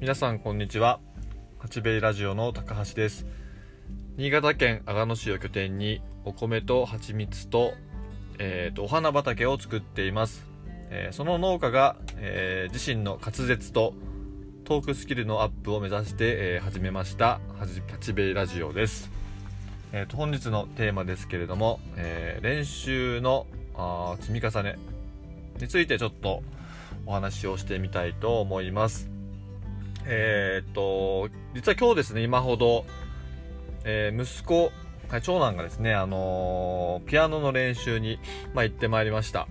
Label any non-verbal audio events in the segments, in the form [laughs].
皆さんこんにちは。八兵衛ラジオの高橋です。新潟県阿賀野市を拠点にお米と蜂蜜と,、えーとお花畑を作っています、えーその農家が、えー自身の滑舌とトークスキルのアップを目指して、えー始めました八兵衛ラジオです、えーと本日のテーマですけれども、えー練習のあ積み重ねについてちょっとお話をしてみたいと思います。えーっと、実は今日ですね、今ほど、えー息子、長男がですね、あのーピアノの練習に、まあ、行ってまいりました。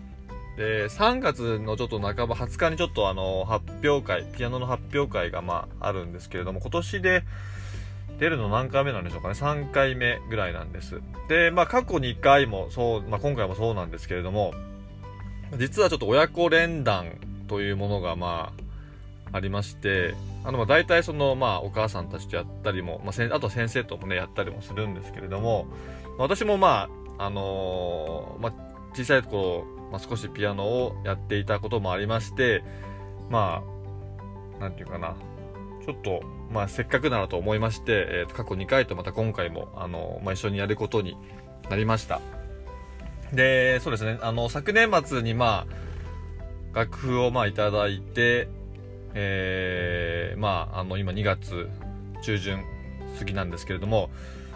で、3月のちょっと半ば、20日にちょっとあの発表会、ピアノの発表会がまあ、あるんですけれども、今年で出るの何回目なんでしょうかね、3回目ぐらいなんです。で、まあ、過去2回もそう、まあ、今回もそうなんですけれども、実はちょっと親子連弾というものがまあありましてあのまあ大体そのまあお母さんたちとやったりも、まあ、あと先生ともねやったりもするんですけれども私もまああのーまあ小さい頃、まあ、少しピアノをやっていたこともありましてまあなんていうかなちょっとまあせっかくならと思いまして、えーと過去2回とまた今回もあの、まあ、一緒にやることになりました。で、そうですね、あの、昨年末にまあ、楽譜をまあいただいて、えー、まあ、あの、今2月中旬過ぎなんですけれども、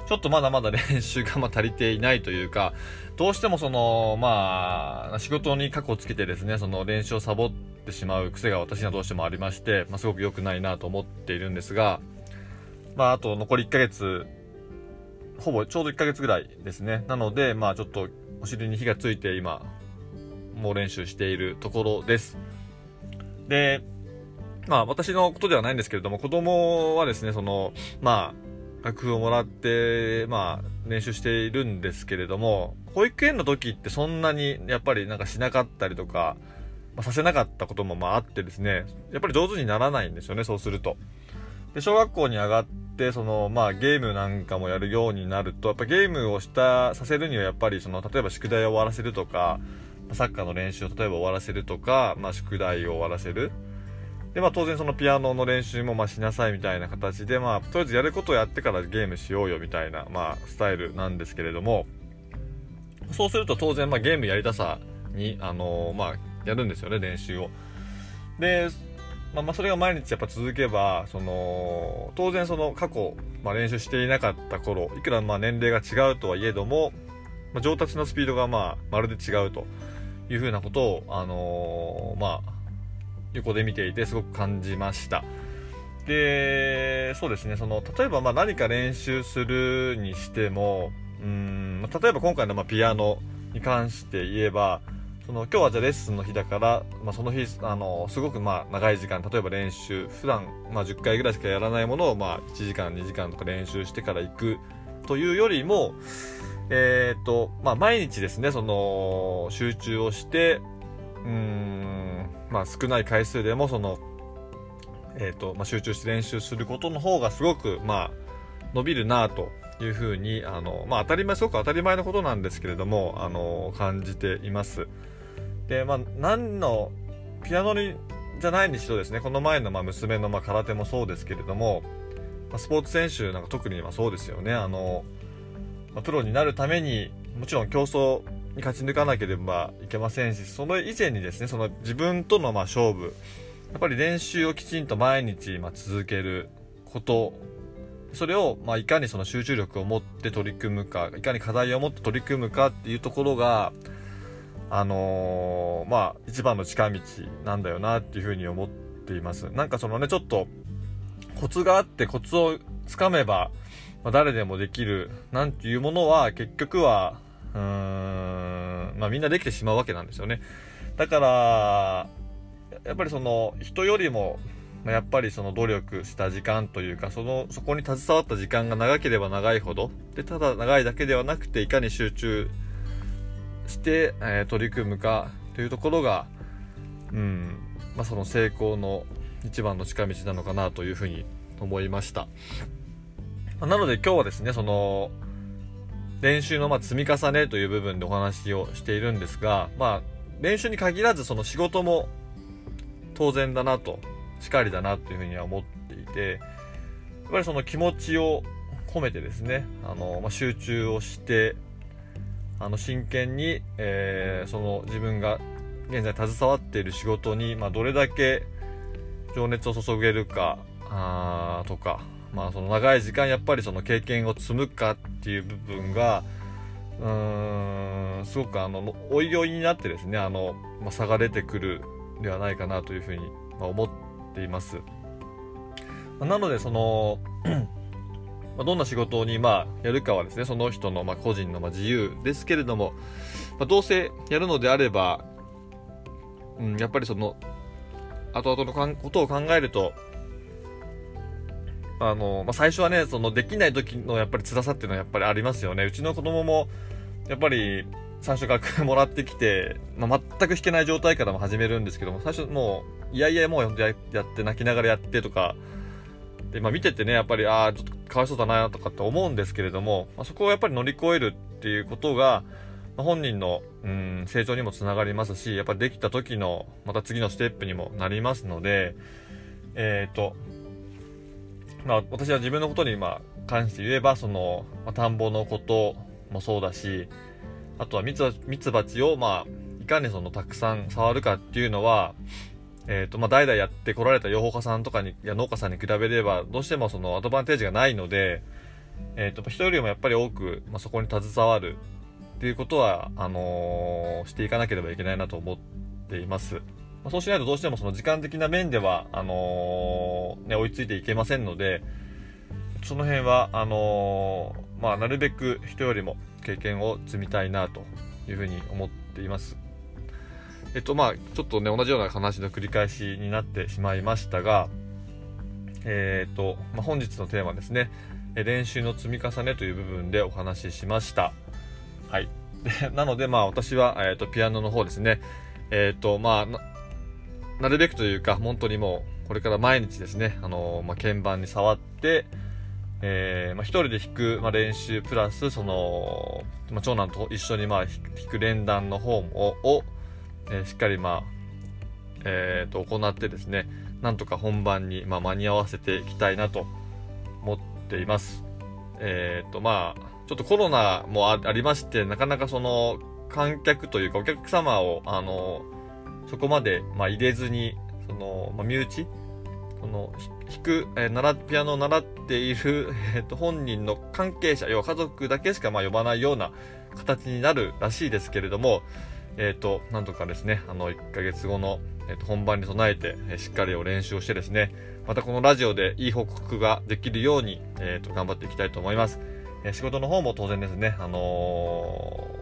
ちょっとまだまだ練習がま足りていないというか、どうしてもその、まあ、仕事に過去をつけてですね、その練習をサボってしまう癖が私にはどうしてもありまして、まあ、すごく良くないなと思っているんですが、まあ、あと残り1ヶ月、ほぼちょうど1ヶ月ぐらいですね。なので、まあちょっとお尻に火がついて今、もう練習しているところです。で、まあ私のことではないんですけれども、子供はですね、その、まあ、楽譜をもらって、まあ練習しているんですけれども、保育園の時ってそんなにやっぱりなんかしなかったりとか、まあ、させなかったこともまああってですね、やっぱり上手にならないんですよね、そうすると。で、小学校に上がって、その、まあ、ゲームなんかもやるようになると、やっぱゲームをした、させるにはやっぱり、その、例えば宿題を終わらせるとか、サッカーの練習を例えば終わらせるとか、まあ、宿題を終わらせる。で、まあ、当然そのピアノの練習も、まあ、しなさいみたいな形で、まあ、とりあえずやることをやってからゲームしようよみたいな、まあ、スタイルなんですけれども、そうすると当然、まあ、ゲームやりたさに、あのまあ、やるんですよね、練習を。で、まあ、まあそれが毎日やっぱ続けばその当然その過去、まあ、練習していなかった頃いくらまあ年齢が違うとはいえども、まあ、上達のスピードがまあまるで違うというふうなことを、あのーまあ、横で見ていてすごく感じました。でそうですねその例えばま何か練習するにしてもうん例えば今回のまピアノに関して言えばその今日はじゃあレッスンの日だから、まあ、その日あのすごくまあ長い時間例えば練習普段まあ10回ぐらいしかやらないものをまあ1時間2時間とか練習してから行くというよりもえっ、とまあ毎日ですねその集中をしてうんまあ少ない回数でもそのえっ、とまあ集中して練習することの方がすごくまあ伸びるなというふうにあの、まあ、当たり前すごく当たり前のことなんですけれどもあの感じています。でまあ何のピアノにじゃないにしろですねこの前のまあ娘のまあ空手もそうですけれども、まあ、スポーツ選手なんか特にまあそうですよね。あの、まあ、プロになるためにもちろん競争に勝ち抜かなければいけませんしその以前にですねその自分とのまあ勝負やっぱり練習をきちんと毎日まあ続けることそれを、まあ、いかにその集中力を持って取り組むか、いかに課題を持って取り組むかっていうところが、あのーまあ、一番の近道なんだよなっていうふうに思っています。なんかそのね、ちょっと、コツがあってコツをつかめば、まあ、誰でもできる、なんていうものは、結局は、うーん、まあ、みんなできてしまうわけなんですよね。だから、やっぱりその、人よりも、まやっぱりその努力した時間というか、その、そこに携わった時間が長ければ長いほど、で、ただ長いだけではなくて、いかに集中して、えー取り組むかというところが、うん、まあその成功の一番の近道なのかなというふうに思いました。まなので今日はですね、その、練習のま積み重ねという部分でお話をしているんですが、まあ、練習に限らずその仕事も当然だなと、しかりだなというふうには思っていてやっぱりその気持ちを込めてですねあの、まあ、集中をしてあの真剣に、えー、その自分が現在携わっている仕事に、まあ、どれだけ情熱を注げるかあとか、まあ、その長い時間やっぱりその経験を積むかっていう部分がうーんすごくあのおいおいになってですねあの、まあ、差が出てくるではないかなというふうに、ま思っています。なのでその [clears throat] まどんな仕事にまあやるかはですねその人のま個人のま自由ですけれども、ま、どうせやるのであれば、うん、やっぱりその後々のことを考えるとあの、まあ、最初はねそのできない時のやっぱり辛さっていうのはやっぱりありますよね。うちの子供もやっぱり最初から [laughs] もらってきて、まあ、全く弾けない状態からも始めるんですけども最初もういやいやもうやって泣きながらやってとかで、まあ、見ててねやっぱりああちょっとかわいそうだなとかって思うんですけれども、まあ、そこをやっぱり乗り越えるっていうことが、まあ、本人のうん成長にもつながりますしやっぱりできた時のまた次のステップにもなりますのでえっ、ー、とまあ私は自分のことにま関して言えばその、まあ、田んぼのこともそうだしあとはミツミツバチをまあいかにそのたくさん触るかっていうのはえ、ー、と、まあ、代々やってこられた養蜂家さんとかに、や農家さんに比べれば、どうしてもそのアドバンテージがないので、えっ、ー、と、人よりもやっぱり多く、まあ、そこに携わるっていうことは、あのー、していかなければいけないなと思っています。まあ、そうしないとどうしてもその時間的な面では、あのね、追いついていけませんので、その辺は、あのまあ、なるべく人よりも経験を積みたいなというふうに思っています。えっとまあちょっとね同じような話の繰り返しになってしまいましたがえー、っと、まあ、本日のテーマですね。練習の積み重ねという部分でお話ししました。はい。[laughs] なのでまあ私は、えー、っとピアノの方ですね。え、っとまあなるべくというか本当にもうこれから毎日ですねあのまあ、鍵盤に触ってえーまあ、一人で弾く、まあ、練習プラスその、まあ、長男と一緒に、まあ、弾く連弾の方ををえー、しっかりまあ、えー、と行ってですねなんとか本番に、まあ、間に合わせていきたいなと思っています。えっ、ー、とまあちょっとコロナもありましてなかなかその観客というかお客様をあのそこまで、まあ、入れずにその、まあ、身内その弾く、えー、習ピアノを習っている、[laughs] えーと、本人の関係者要は家族だけしかまあ呼ばないような形になるらしいですけれどもえっ、ー、と、なんとかですね、あの、1ヶ月後の、えーと、本番に備えて、えー、しっかりを練習をしてですね、またこのラジオでいい報告ができるように、えっ、ー、と、頑張っていきたいと思います。え仕事の方も当然ですね、あの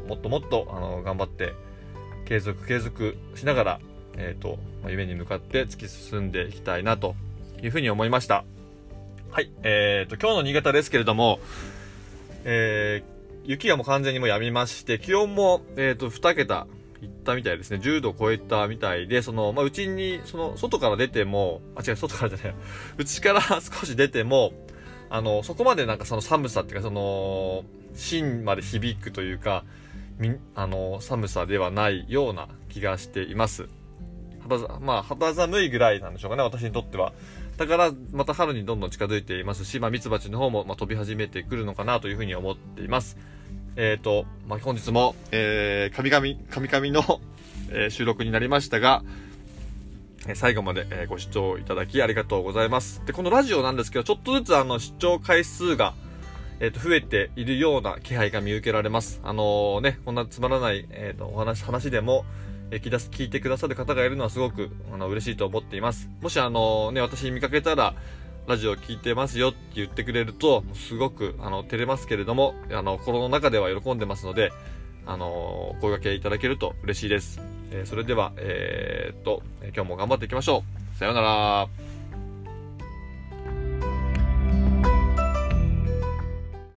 もっともっと、あの頑張って、継続継続しながら、えっ、と、夢に向かって突き進んでいきたいなというふうに思いました。はい、えっ、と、今日の新潟ですけれども、え雪がもう完全にもう止みまして、気温も、えっ、と、2桁行ったみたいですね。10度超えたみたいで、その、まあ、うちに、その、外から出ても、あ、違う、外からじゃない、うちから [laughs] 少し出ても、あの、そこまでなんかその寒さっていうか、その、芯まで響くというか、あの、寒さではないような気がしています。肌、まあ、肌寒いぐらいなんでしょうかね、私にとっては。だから、また春にどんどん近づいていますし、まあ、ミツバチの方も、ま、飛び始めてくるのかなというふうに思っています。えっ、ー、と、まあ、本日も、えー、神々、神々の、え、収録になりましたが、最後まで、えご視聴いただきありがとうございます。で、このラジオなんですけど、ちょっとずつあの、視聴回数が、えっ、と、増えているような気配が見受けられます。あのね、こんなつまらない、えっ、と、お話、話でも、え聞き聞いてくださる方がいるのはすごく、あの、嬉しいと思っています。もしあのね、私見かけたら、ラジオ聞いてますよって言ってくれると、すごく、あの、照れますけれども、あの、心の中では喜んでますので、あの、声掛けいただけると嬉しいです。えー、それでは、えー、っと、今日も頑張っていきましょう。さようなら。